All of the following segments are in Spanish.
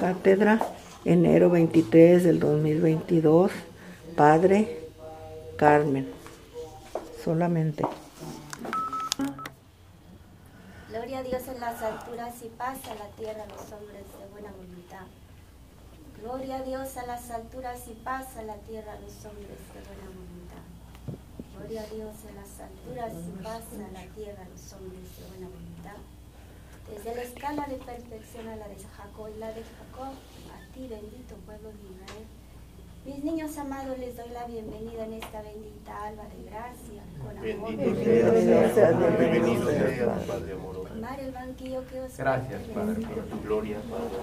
Cátedra, enero 23 del 2022, Padre Carmen, solamente. Gloria a Dios en las alturas y paz a la tierra a los hombres de buena voluntad. Gloria a Dios a las alturas y paz a la tierra a los hombres de buena voluntad. Gloria a Dios en las alturas y paz a la tierra a los hombres de buena voluntad. Desde la escala de perfección a la de Jacob y la de Jacob, a ti bendito pueblo de Israel. Mis niños amados, les doy la bienvenida en esta bendita alba de gracia, con amor. Bendito seas, Padre amoroso. El banquillo que os Gracias. Padre, por tu gloria, Padre.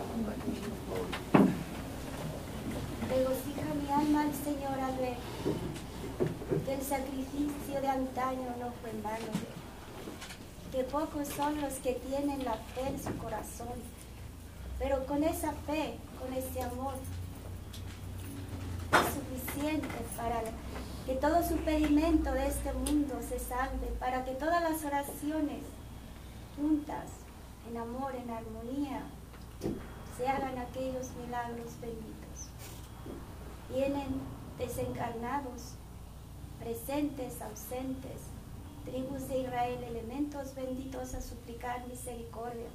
Regocija mi alma al Señor al ver que el sacrificio de antaño no fue en vano, que pocos son los que tienen la fe en su corazón, pero con esa fe, con ese amor, es suficiente para que todo su pedimento de este mundo se salve, para que todas las oraciones juntas, en amor, en armonía, se hagan aquellos milagros benditos. Vienen desencarnados, presentes, ausentes, tribus de Israel, elementos benditos a suplicar misericordia.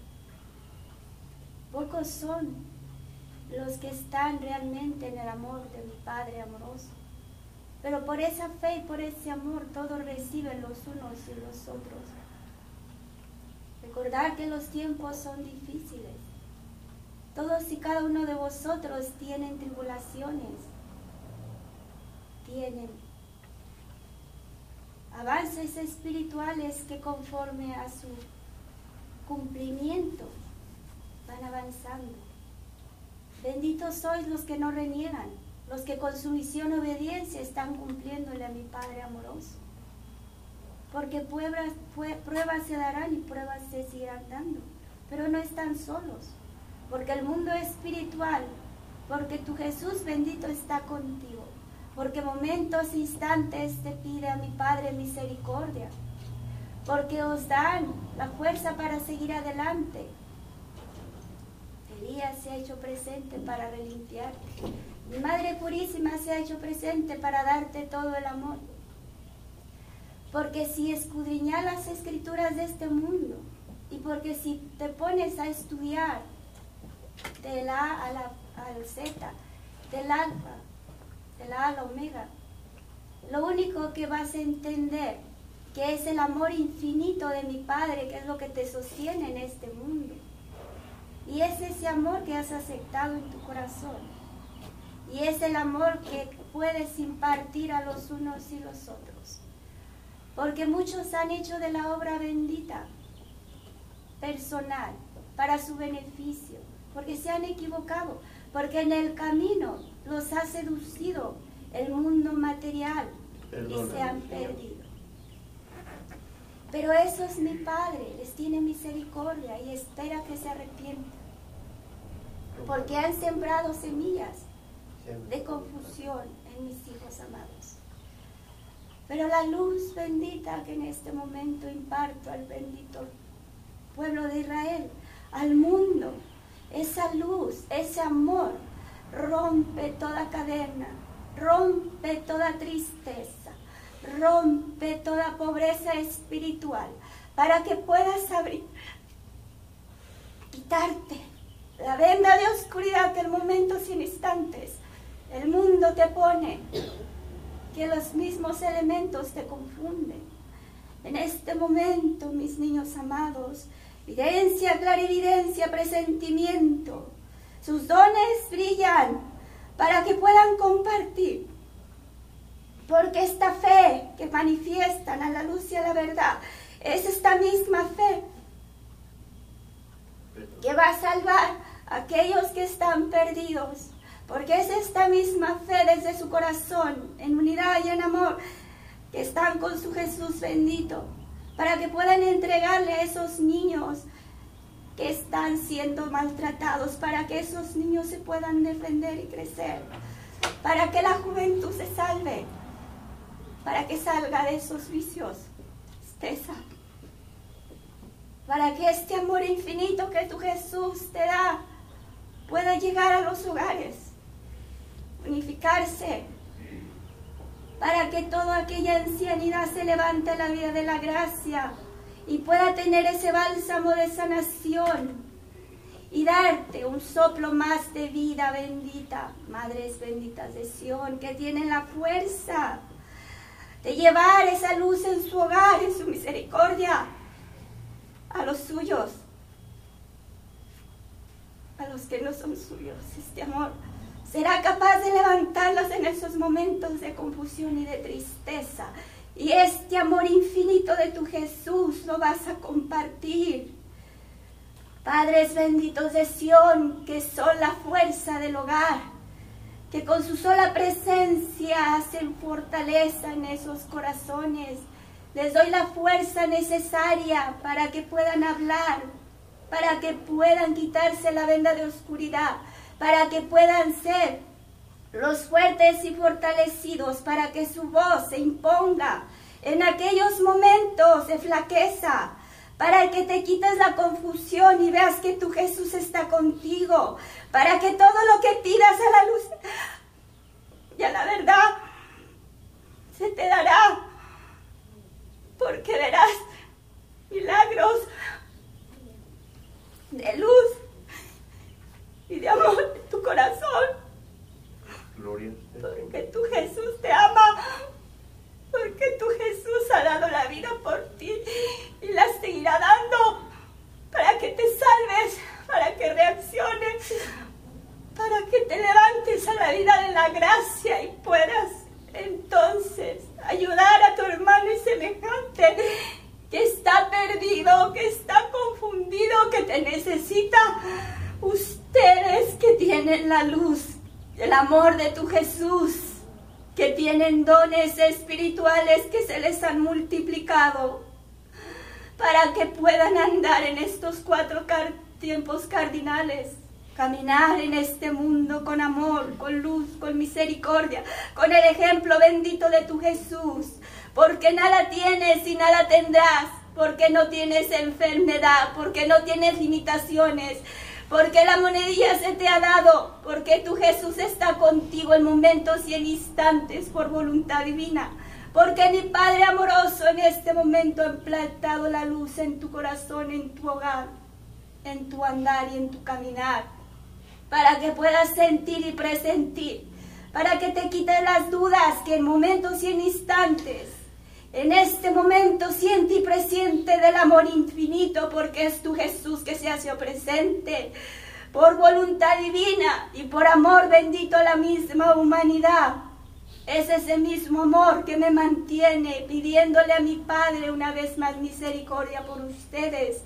Pocos son los que están realmente en el amor de mi Padre amoroso. Pero por esa fe y por ese amor todos reciben los unos y los otros. Recordar que los tiempos son difíciles. Todos y cada uno de vosotros tienen tribulaciones, tienen avances espirituales que conforme a su cumplimiento van avanzando. Benditos sois los que no reniegan, los que con su visión obediencia están cumpliéndole a mi Padre amoroso. Porque pruebas, pruebas se darán y pruebas se seguirán dando, pero no están solos, porque el mundo espiritual, porque tu Jesús bendito está contigo, porque momentos, instantes te pide a mi Padre misericordia, porque os dan la fuerza para seguir adelante, Elías se ha hecho presente para relimpiarte. Mi Madre Purísima se ha hecho presente para darte todo el amor. Porque si escudriñas las escrituras de este mundo y porque si te pones a estudiar de la A la al Z, del alfa, de la A a la omega, lo único que vas a entender que es el amor infinito de mi Padre, que es lo que te sostiene en este mundo. Y es ese amor que has aceptado en tu corazón. Y es el amor que puedes impartir a los unos y los otros. Porque muchos han hecho de la obra bendita personal para su beneficio. Porque se han equivocado. Porque en el camino los ha seducido el mundo material y se han perdido. Pero eso es mi Padre, les tiene misericordia y espera que se arrepientan. Porque han sembrado semillas de confusión en mis hijos amados. Pero la luz bendita que en este momento imparto al bendito pueblo de Israel, al mundo, esa luz, ese amor, rompe toda cadena, rompe toda tristeza, rompe toda pobreza espiritual, para que puedas abrir, quitarte la venda de oscuridad que en momentos sin instantes el mundo te pone, que los mismos elementos te confunden. En este momento, mis niños amados, evidencia, clarividencia, presentimiento, sus dones brillan para que puedan compartir. Porque esta fe que manifiestan a la luz y a la verdad es esta misma fe que va a salvar a aquellos que están perdidos. Porque es esta misma fe desde su corazón, en unidad y en amor, que están con su Jesús bendito, para que puedan entregarle a esos niños que están siendo maltratados, para que esos niños se puedan defender y crecer, para que la juventud se salve, para que salga de esos vicios, sano. para que este amor infinito que tu Jesús te da pueda llegar a los hogares, unificarse, para que toda aquella ancianidad se levante a la vida de la gracia y pueda tener ese bálsamo de sanación y darte un soplo más de vida bendita, madres benditas de Sión, que tienen la fuerza de llevar esa luz en su hogar, en su misericordia, a los suyos, a los que no son suyos, este amor será capaz de levantarlos en esos momentos de confusión y de tristeza. Y este amor infinito de tu Jesús lo vas a compartir. Padres benditos de Sión, que son la fuerza del hogar, que con su sola presencia hacen fortaleza en esos corazones. Les doy la fuerza necesaria para que puedan hablar, para que puedan quitarse la venda de oscuridad, para que puedan ser los fuertes y fortalecidos, para que su voz se imponga en aquellos momentos de flaqueza, para que te quites la confusión y veas que tu Jesús está contigo, para que todo lo que pidas a la luz y a la verdad se te dará, porque verás milagros de luz y de amor en tu corazón. Gloria. Porque tu Jesús te ama. Porque tu Jesús ha dado la vida por ti y la seguirá dando para que te salves, para que reacciones, para que te levantes a la vida de la gracia y puedas entonces ayudar a tu hermano y semejante que está perdido, que está confundido, que te necesita. Ustedes que tienen la luz, el amor de tu Jesús, que tienen dones espirituales que se les han multiplicado, para que puedan andar en estos cuatro tiempos cardinales caminar en este mundo con amor, con luz, con misericordia, con el ejemplo bendito de tu Jesús, porque nada tienes y nada tendrás, porque no tienes enfermedad, porque no tienes limitaciones, porque la monedilla se te ha dado, porque tu Jesús está contigo en momentos y en instantes por voluntad divina. Porque mi Padre amoroso en este momento ha plantado la luz en tu corazón, en tu hogar, en tu andar y en tu caminar, para que puedas sentir y presentir, para que te quite las dudas que en momentos y en instantes en este momento siente y presiente del amor infinito porque es tu Jesús que se hace presente por voluntad divina y por amor bendito a la misma humanidad. Es ese mismo amor que me mantiene pidiéndole a mi Padre una vez más misericordia por ustedes,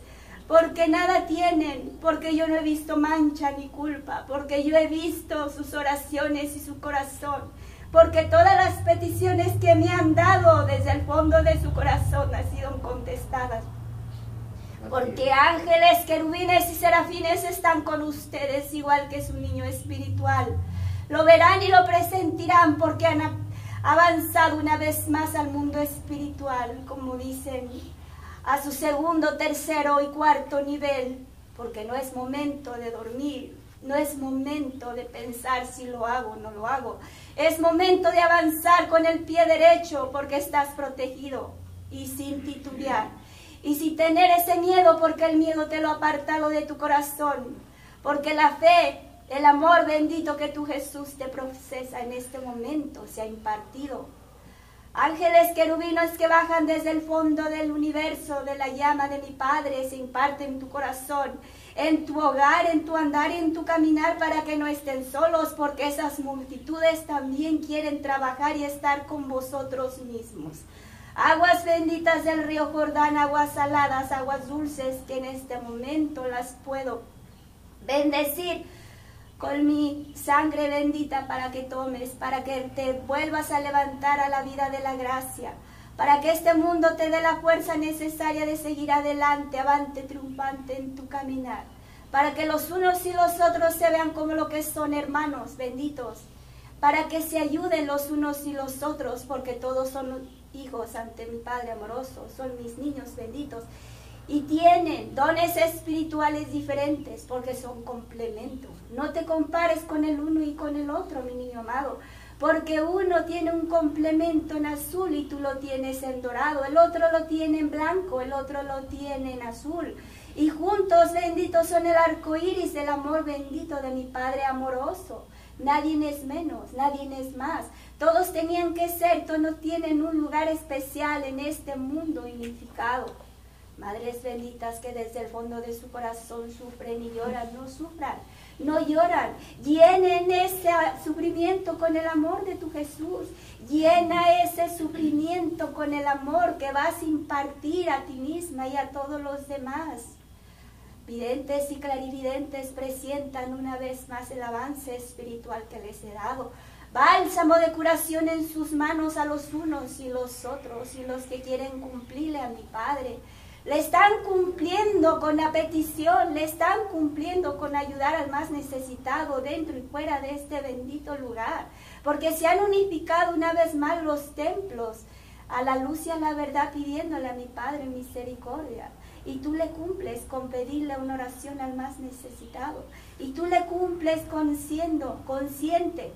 porque nada tienen, porque yo no he visto mancha ni culpa, porque yo he visto sus oraciones y su corazón porque todas las peticiones que me han dado desde el fondo de su corazón han sido contestadas. Porque ángeles, querubines y serafines están con ustedes igual que su niño espiritual. Lo verán y lo presentirán porque han avanzado una vez más al mundo espiritual, como dicen, a su segundo, tercero y cuarto nivel, porque no es momento de dormir, no es momento de pensar si lo hago o no lo hago. Es momento de avanzar con el pie derecho porque estás protegido y sin titubear. Y sin tener ese miedo porque el miedo te lo ha apartado de tu corazón. Porque la fe, el amor bendito que tu Jesús te procesa en este momento se ha impartido. Ángeles querubinos que bajan desde el fondo del universo, de la llama de mi Padre, se imparten en tu corazón en tu hogar, en tu andar y en tu caminar para que no estén solos, porque esas multitudes también quieren trabajar y estar con vosotros mismos. Aguas benditas del río Jordán, aguas saladas, aguas dulces, que en este momento las puedo bendecir con mi sangre bendita para que tomes, para que te vuelvas a levantar a la vida de la gracia para que este mundo te dé la fuerza necesaria de seguir adelante, avante, triunfante en tu caminar, para que los unos y los otros se vean como lo que son hermanos benditos, para que se ayuden los unos y los otros, porque todos son hijos ante mi Padre amoroso, son mis niños benditos. y tienen dones espirituales diferentes porque son complementos. No te compares con el uno y con el otro, mi niño amado, porque uno tiene un complemento en azul y tú lo tienes en dorado, el otro lo tiene en blanco, el otro lo tiene en azul. Y juntos benditos son el arco iris del amor bendito de mi Padre amoroso. Nadie es menos, nadie es más. Todos tenían que ser, todos tienen un lugar especial en este mundo unificado. Madres benditas que desde el fondo de su corazón sufren y lloran, no sufran, no lloran. Llenen ese sufrimiento con el amor de tu Jesús. Llena ese sufrimiento con el amor que vas a impartir a ti misma y a todos los demás. Videntes y clarividentes presientan una vez más el avance espiritual que les he dado. Bálsamo de curación en sus manos a los unos y los otros y los que quieren cumplirle a mi Padre. Le están cumpliendo con la petición, le están cumpliendo con ayudar al más necesitado dentro y fuera de este bendito lugar. Porque se han unificado una vez más los templos a la luz y a la verdad pidiéndole a mi Padre misericordia. Y tú le cumples con pedirle una oración al más necesitado. Y tú le cumples con siendo consciente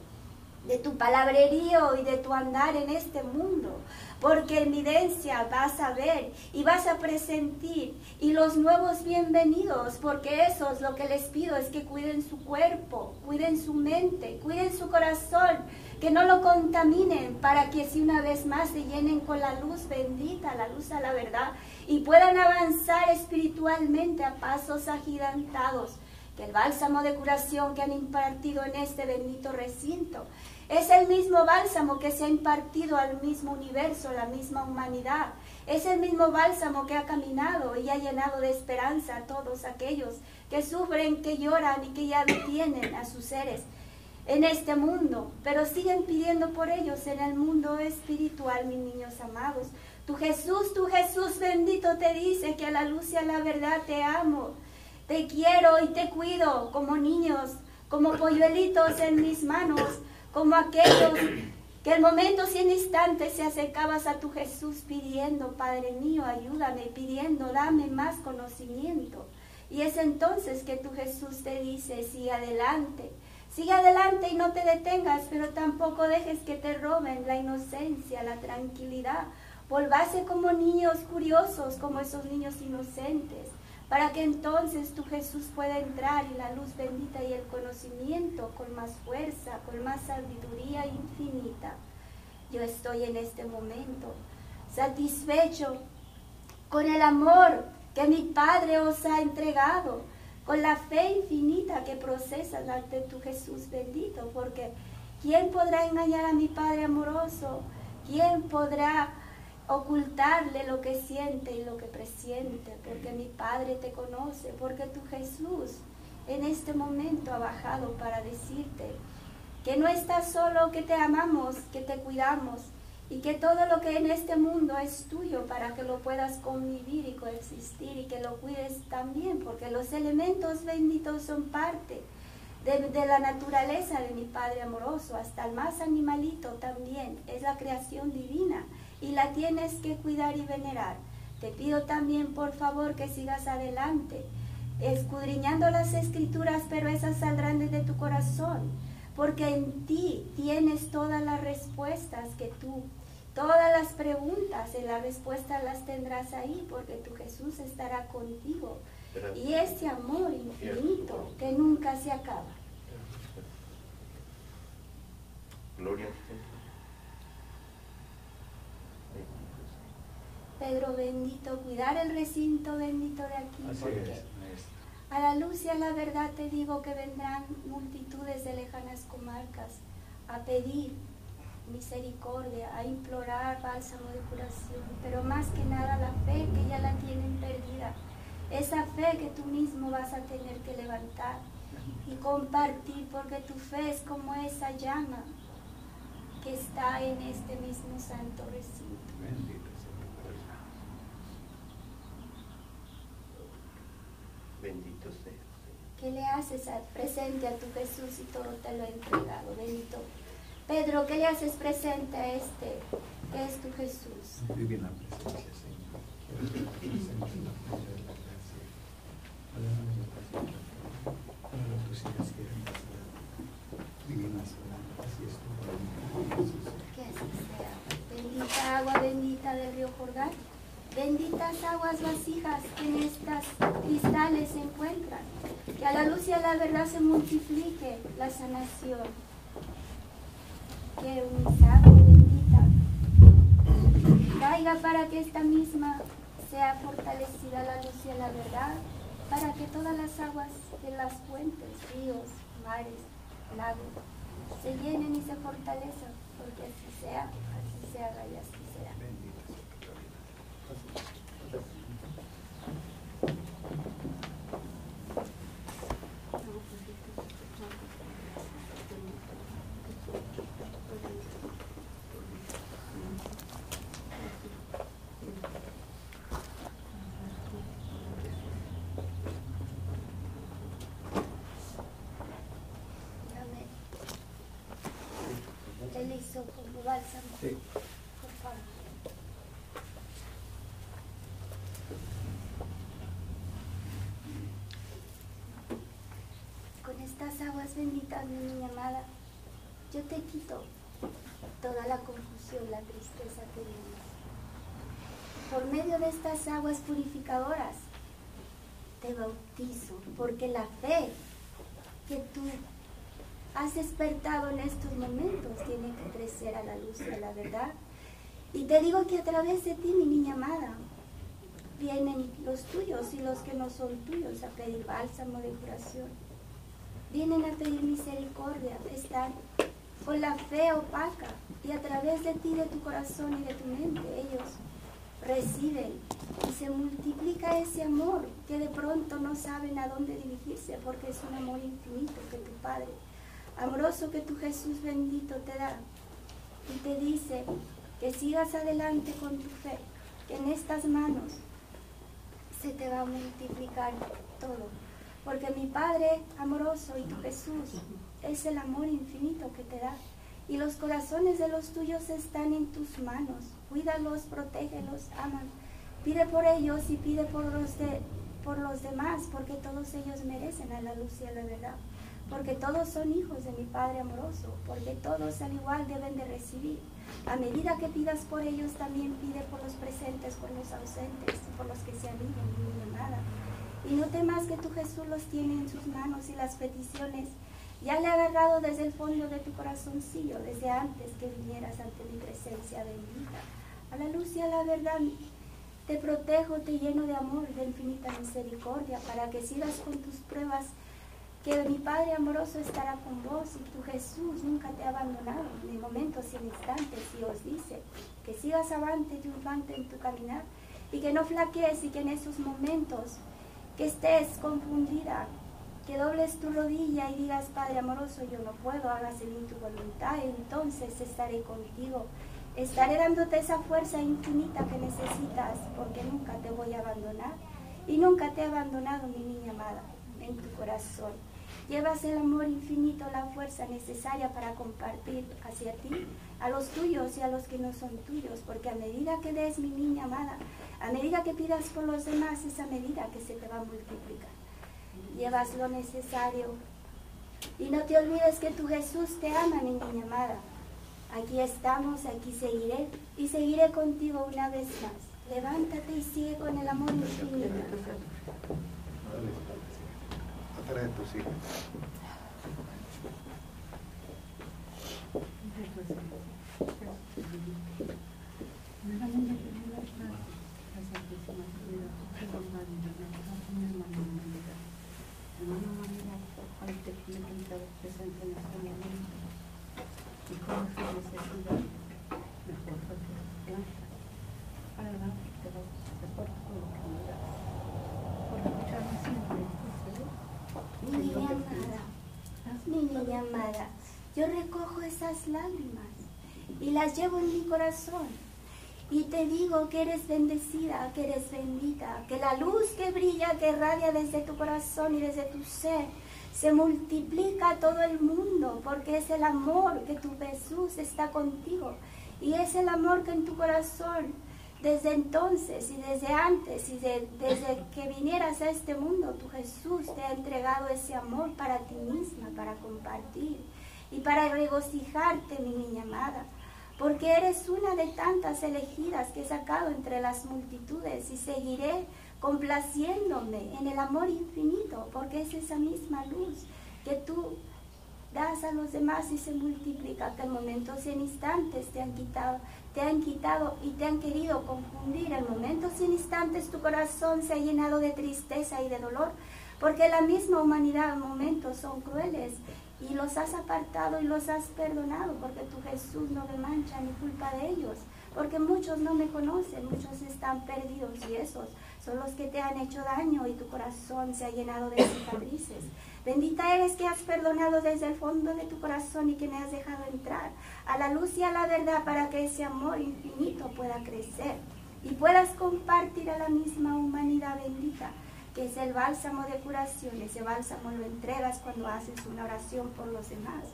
de tu palabrerío y de tu andar en este mundo porque en evidencia vas a ver y vas a presentir y los nuevos bienvenidos, porque eso es lo que les pido, es que cuiden su cuerpo, cuiden su mente, cuiden su corazón, que no lo contaminen para que si una vez más se llenen con la luz bendita, la luz a la verdad y puedan avanzar espiritualmente a pasos agigantados. Que el bálsamo de curación que han impartido en este bendito recinto es el mismo bálsamo que se ha impartido al mismo universo, la misma humanidad. Es el mismo bálsamo que ha caminado y ha llenado de esperanza a todos aquellos que sufren, que lloran y que ya detienen a sus seres en este mundo, pero siguen pidiendo por ellos en el mundo espiritual, mis niños amados. Tu Jesús, tu Jesús bendito te dice que a la luz y a la verdad te amo, te quiero y te cuido como niños, como polluelitos en mis manos como aquellos que el momento sin instante se acercabas a tu Jesús pidiendo, Padre mío, ayúdame, pidiendo, dame más conocimiento. Y es entonces que tu Jesús te dice, sigue adelante, sigue adelante y no te detengas, pero tampoco dejes que te roben la inocencia, la tranquilidad. Volvase como niños curiosos, como esos niños inocentes para que entonces tu Jesús pueda entrar y la luz bendita y el conocimiento con más fuerza, con más sabiduría infinita. Yo estoy en este momento satisfecho con el amor que mi Padre os ha entregado, con la fe infinita que procesas ante tu Jesús bendito, porque ¿quién podrá engañar a mi Padre amoroso? ¿Quién podrá ocultarle lo que siente y lo que presiente, porque mi Padre te conoce, porque tu Jesús en este momento ha bajado para decirte que no estás solo, que te amamos, que te cuidamos y que todo lo que en este mundo es tuyo para que lo puedas convivir y coexistir y que lo cuides también, porque los elementos benditos son parte de, de, la naturaleza de mi Padre amoroso, hasta el más animalito también, es la creación divina y la tienes que cuidar y venerar. Te pido también, por favor, que sigas adelante, escudriñando las escrituras, pero esas saldrán desde tu corazón, porque en ti tienes todas las respuestas que tú, todas las preguntas y las respuestas las tendrás ahí, porque tu Jesús estará contigo. Y ese amor infinito que nunca se acaba. Gloria Pedro bendito, cuidar el recinto bendito de aquí. porque a la luz y a la verdad te digo que vendrán multitudes de lejanas comarcas a pedir misericordia, a implorar bálsamo de curación, pero más que nada la fe que ya la tienen perdida, esa fe que tú mismo vas a tener que levantar y compartir, porque tu fe es como esa llama que está en este mismo santo recinto. Bendito sea. ¿Qué le haces al presente a tu Jesús y todo te lo he entregado? Bendito. Pedro, ¿qué le haces presente a este que es tu Jesús? Vive en la presencia, Señor. Que así sea. Bendita agua bendita del río Jordán. Benditas aguas vasijas que en estas cristales se encuentran. Que a la luz y a la verdad se multiplique la sanación. Que un agua bendita caiga para que esta misma sea fortalecida la luz y a la verdad. Para que todas las aguas de las fuentes, ríos, mares, lagos, se llenen y se fortalezcan, porque así sea, así se haga y así Thank you. Aguas benditas, mi niña amada, yo te quito toda la confusión, la tristeza que vives. Por medio de estas aguas purificadoras, te bautizo, porque la fe que tú has despertado en estos momentos tiene que crecer a la luz de la verdad. Y te digo que a través de ti, mi niña amada, vienen los tuyos y los que no son tuyos a pedir bálsamo de curación. Vienen a pedir misericordia, están con la fe opaca y a través de ti, de tu corazón y de tu mente, ellos reciben y se multiplica ese amor que de pronto no saben a dónde dirigirse porque es un amor infinito que tu Padre, amoroso que tu Jesús bendito te da y te dice que sigas adelante con tu fe, que en estas manos se te va a multiplicar todo. Porque mi Padre amoroso y tu Jesús es el amor infinito que te da. Y los corazones de los tuyos están en tus manos. Cuídalos, protégelos, aman. Pide por ellos y pide por los, de, por los demás, porque todos ellos merecen a la luz y a la verdad. Porque todos son hijos de mi Padre amoroso, porque todos al igual deben de recibir. A medida que pidas por ellos, también pide por los presentes, por los ausentes, por los que se han ido, mi. Y no temas que tu Jesús los tiene en sus manos y las peticiones ya le ha agarrado desde el fondo de tu corazoncillo, desde antes que vinieras ante mi presencia bendita. A la luz y a la verdad te protejo, te lleno de amor, de infinita misericordia, para que sigas con tus pruebas, que mi Padre amoroso estará con vos y tu Jesús nunca te ha abandonado, ni momentos ni instantes, y os dice que sigas avante, triunfante en tu caminar, y que no flaquees y que en esos momentos que estés confundida, que dobles tu rodilla y digas, Padre amoroso, yo no puedo, hágase en tu voluntad, entonces estaré contigo. Estaré dándote esa fuerza infinita que necesitas, porque nunca te voy a abandonar. Y nunca te he abandonado, mi niña amada, en tu corazón. Llevas el amor infinito, la fuerza necesaria para compartir hacia ti, a los tuyos y a los que no son tuyos, porque a medida que des, mi niña amada, a medida que pidas por los demás, es a medida que se te va a multiplicar llevas lo necesario. Y no te olvides que tu Jesús te ama, mi niña amada. Aquí estamos, aquí seguiré y seguiré contigo una vez más. Levántate y sigue con el amor infinito. Atrás de tus hijos. Mi niña amada, mi niña amada, yo recojo esas lágrimas y las llevo en mi corazón. Y te digo que eres bendecida, que eres bendita, que la luz que brilla, que radia desde tu corazón y desde tu ser, se multiplica a todo el mundo, porque es el amor que tu Jesús está contigo. Y es el amor que en tu corazón desde entonces y desde antes y desde que vinieras a este mundo, tu Jesús te ha entregado ese amor para ti misma, para compartir y para regocijarte, mi niña amada, porque eres una de tantas elegidas que he sacado entre las multitudes y seguiré complaciéndome en el amor infinito, porque es esa misma luz que tú das a los demás y se multiplica, que en momentos y en instantes te han quitado, te han quitado y te han querido confundir. En momentos y en instantes tu corazón se ha llenado de tristeza y de dolor, porque la misma humanidad en momentos son crueles y los has apartado y los has perdonado, porque tu Jesús no me mancha ni culpa de ellos, porque muchos no me conocen, muchos están perdidos y esos son los que te han hecho daño y tu corazón se ha llenado de cicatrices. Bendita eres que has perdonado desde el fondo de tu corazón y que me has dejado entrar a la luz y a la verdad para que ese amor infinito pueda crecer y puedas compartir a la misma humanidad bendita que es el bálsamo de curación. Ese bálsamo lo entregas cuando haces una oración por los demás.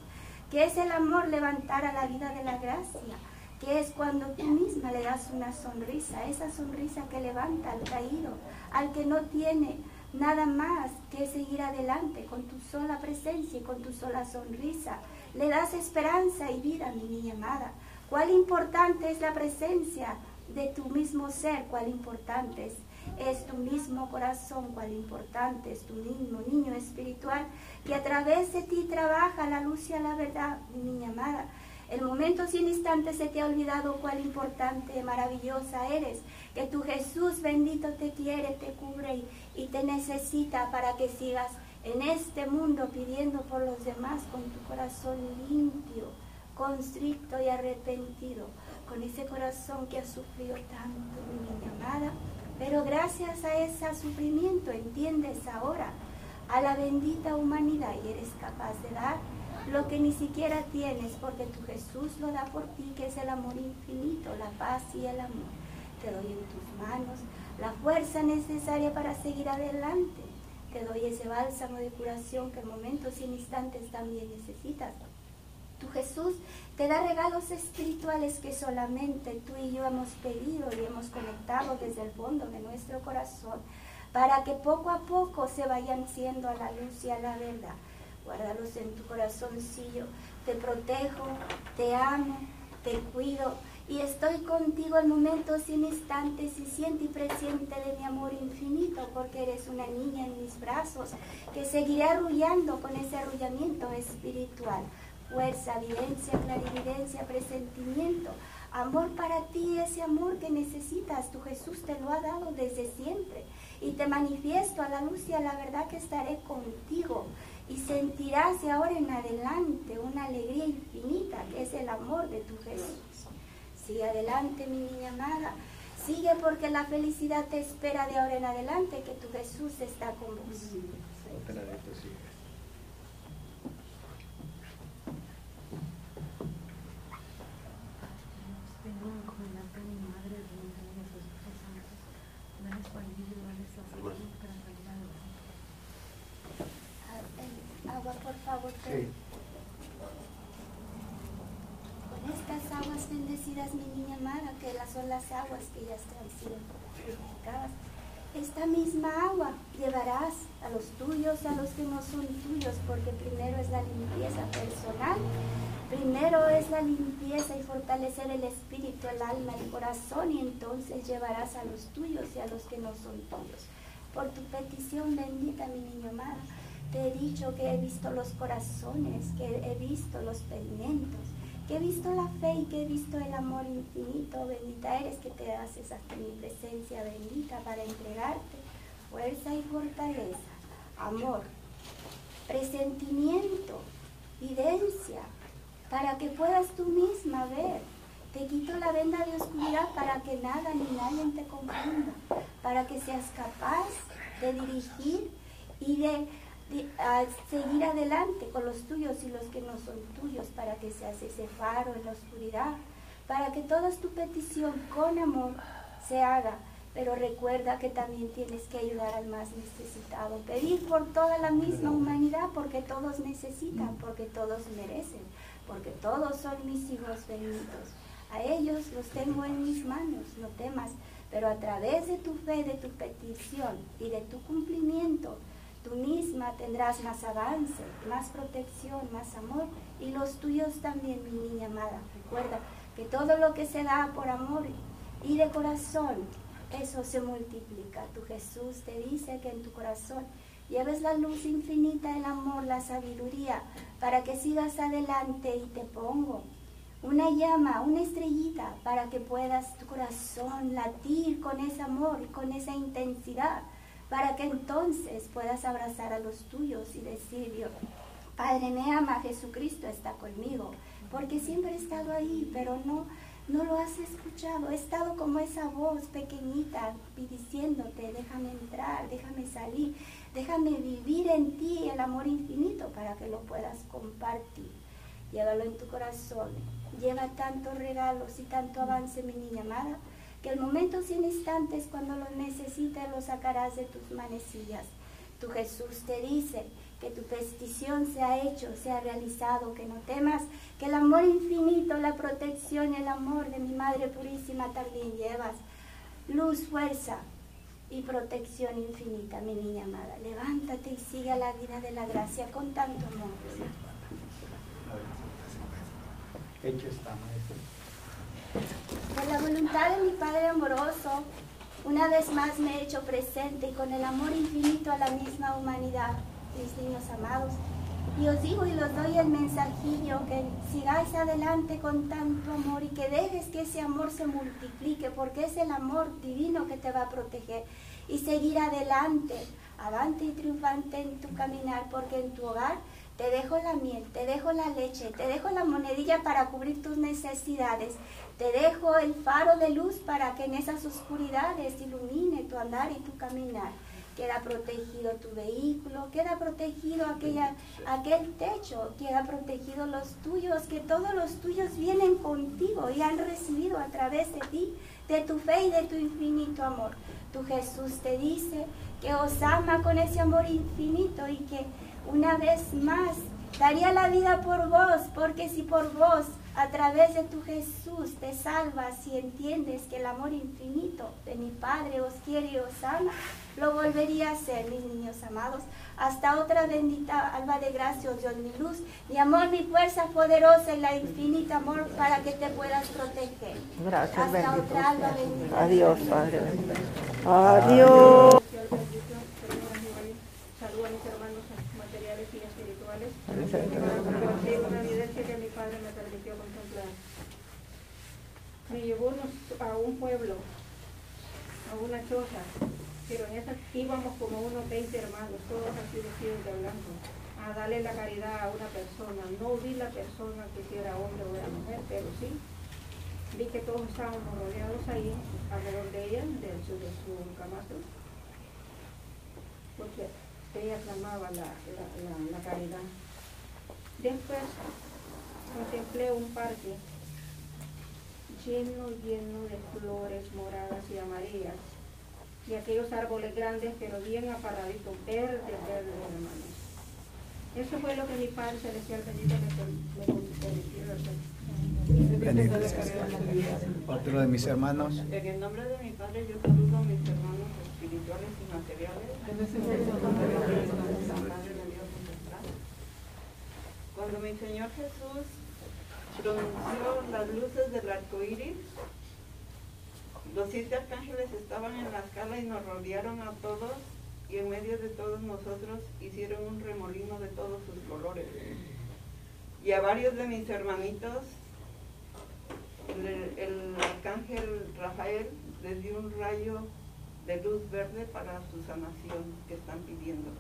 Que es el amor levantar a la vida de la gracia. Que es cuando tú misma le das una sonrisa, esa sonrisa que levanta al caído, al que no tiene nada más que seguir adelante con tu sola presencia y con tu sola sonrisa. Le das esperanza y vida, mi niña amada. Cuál importante es la presencia de tu mismo ser, cuál importante es es tu mismo corazón, cuál importante es tu mismo niño espiritual, que a través de ti trabaja la luz y la verdad, mi niña amada. El momento sin instante se te ha olvidado cuál importante, maravillosa eres, que tu Jesús bendito te quiere, te cubre y, y te necesita para que sigas en este mundo pidiendo por los demás con tu corazón limpio, constricto y arrepentido, con ese corazón que ha sufrido tanto, mi niña amada pero gracias a ese sufrimiento entiendes ahora a la bendita humanidad y eres capaz de dar lo que ni siquiera tienes porque tu Jesús lo da por ti, que es el amor infinito, la paz y el amor. Te doy en tus manos la fuerza necesaria para seguir adelante. Te doy ese bálsamo de curación que en momentos y instantes también necesitas. Tu Jesús te da regalos espirituales que solamente tú y yo hemos pedido y hemos conectado desde el fondo de nuestro corazón para que poco a poco se vayan siendo a la luz y a la verdad. Guárdalos en tu corazoncillo. Te protejo, te amo, te cuido y estoy contigo en momentos sin instantes y siente y presiente de mi amor infinito porque eres una niña en mis brazos que seguiré arrullando con ese arrullamiento espiritual fuerza, evidencia, clarividencia, presentimiento. Amor para ti, ese amor que necesitas, tu Jesús te lo ha dado desde siempre. Y te manifiesto a la luz y a la verdad que estaré contigo. Y sentirás de ahora en adelante una alegría infinita, que es el amor de tu Jesús. Sigue adelante, mi niña amada. Sigue porque la felicidad te espera de ahora en adelante, que tu Jesús está con vos. por favor. Con estas aguas bendecidas, mi niña amada, que son las aguas que ya siendo purificadas, esta misma agua llevarás a los tuyos, a los que no son tuyos, porque primero es la limpieza personal, primero es la limpieza y fortalecer el espíritu, el alma, el corazón, y entonces llevarás a los tuyos y a los que no son tuyos. Por tu petición bendita, mi niña amada, te he dicho que he visto los corazones, que he visto los pedimentos, que he visto la fe y que he visto el amor infinito. Bendita eres que te haces hasta mi presencia bendita para entregarte fuerza y fortaleza, amor, presentimiento, videncia, para que puedas tú misma ver. Te quito la venda de oscuridad para que nada ni nadie te confunda, para que seas capaz de dirigir y de a seguir adelante con los tuyos y los que no son tuyos, para que seas ese faro en la oscuridad, para que toda tu petición con amor se haga. Pero recuerda que también tienes que ayudar al más necesitado. Pedir por toda la misma humanidad, porque todos necesitan, porque todos merecen, porque todos son mis hijos benditos. A ellos los tengo en mis manos, no temas. Pero a través de tu fe, de tu petición y de tu cumplimiento, tú misma tendrás más avance, más protección, más amor y los tuyos también, mi niña amada. Recuerda que todo lo que se da por amor y de corazón, eso se multiplica. Tu Jesús te dice que en tu corazón lleves la luz infinita, el amor, la sabiduría, para que sigas adelante y te pongo una llama, una estrellita, para que puedas tu corazón latir con ese amor y con esa intensidad, para que entonces puedas abrazar a los tuyos y decir, Dios, Padre me ama, Jesucristo está conmigo, porque siempre he estado ahí, pero no, no lo has escuchado. He estado como esa voz pequeñita diciéndote, déjame entrar, déjame salir, déjame vivir en ti el amor infinito para que lo puedas compartir. Llévalo en tu corazón. Lleva tantos regalos y tanto avance, mi niña amada, que el momento sin instantes cuando lo necesites lo sacarás de tus manecillas. Tu Jesús te dice, que tu petición sea hecho, sea realizado, que no temas, que el amor infinito, la protección el amor de mi Madre Purísima también llevas. Luz, fuerza y protección infinita, mi niña amada. Levántate y siga la vida de la gracia con tanto amor. Hecho está, Por la voluntad de mi Padre amoroso, una vez más me he hecho presente y con el amor infinito a la misma humanidad mis niños amados. Y os digo y os doy el mensajillo que sigáis adelante con tanto amor y que dejes que ese amor se multiplique, porque es el amor divino que te va a proteger. Y seguir adelante, avante y triunfante en tu caminar, porque en tu hogar te dejo la miel, te dejo la leche, te dejo la monedilla para cubrir tus necesidades, te dejo el faro de luz para que en esas oscuridades ilumine tu andar y tu caminar. Queda protegido tu vehículo, queda protegido aquella, aquel techo, queda protegido los tuyos, que todos los tuyos vienen contigo y han recibido a través de ti, de tu fe y de tu infinito amor. Tu Jesús te dice que os ama con ese amor infinito y que una vez más daría la vida por vos, porque si por vos a través de tu Jesús te salvas y entiendes que el amor infinito de mi Padre os quiere y os ama, lo volvería a hacer, mis niños amados. Hasta otra bendita alba de gracia, oh Dios, mi luz, mi amor, mi fuerza poderosa y la infinita amor para que te puedas proteger. Gracias, Hasta otra alba bendita. Adiós, Padre. Adiós. Saludos a mis hermanos materiales y espirituales. una evidencia que mi padre me permitió contemplar. Me llevó a un pueblo, a una choza, pero en esa íbamos como unos 20 hermanos, todos así vestidos de blanco, a darle la caridad a una persona. No vi la persona que si era hombre o era mujer, pero sí vi que todos estábamos rodeados ahí, alrededor de ella, de su, de su camastro, porque ella clamaba la, la, la caridad. Después contemplé un parque lleno, lleno de flores moradas y amarillas y aquellos árboles grandes, pero bien aparraditos, verdes, verdes, hermanos. Eso fue lo que mi Padre Celestial bendito me permitió Otro de mis hermanos. En el nombre de mi Padre yo saludo a mis hermanos espirituales y materiales. Cuando mi Señor Jesús pronunció las luces del arco iris, los siete arcángeles estaban en la escala y nos rodearon a todos y en medio de todos nosotros hicieron un remolino de todos sus colores. Y a varios de mis hermanitos, el, arcángel Rafael les dio un rayo de luz verde para su sanación que están pidiendo.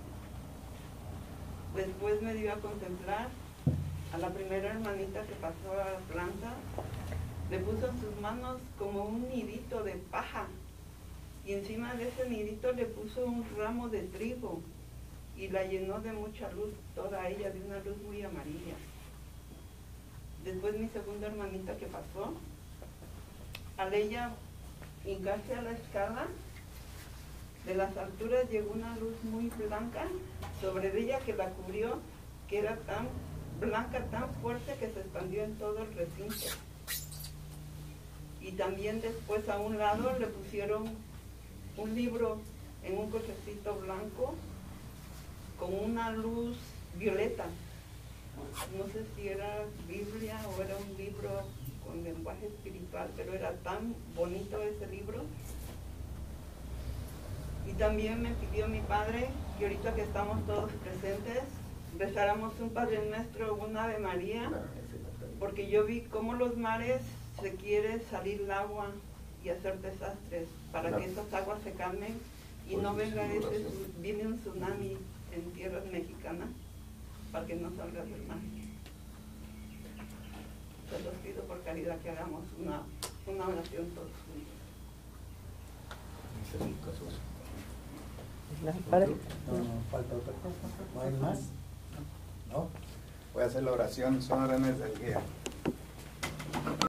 Después me dio a contemplar a la primera hermanita que pasó a la planta le puso en sus manos como un nidito de paja y encima de ese nidito le puso un ramo de trigo y la llenó de mucha luz, toda ella de una luz muy amarilla. Después mi segunda hermanita que pasó, al ella hincarse a la escala, de las alturas llegó una luz muy blanca sobre ella que la cubrió, que era tan blanca, tan fuerte que se expandió en todo el recinto Y también después a un lado le pusieron un libro en un cochecito blanco con una luz violeta. No sé si era Biblia o era un libro con lenguaje espiritual, pero era tan bonito ese libro. Y también me pidió mi padre, y ahorita que estamos todos presentes, rezáramos un Padre Nuestro, una Ave María, porque yo vi cómo los mares se quiere salir el agua y hacer desastres para que esas aguas se calmen y no venga ese, viene un tsunami en tierras mexicanas para que no salga del mar. Se los pido por caridad que hagamos una, una oración todos juntos. No, no, falta otra cosa. ¿No hay más? ¿no? Voy a hacer la oración, son órdenes del guía.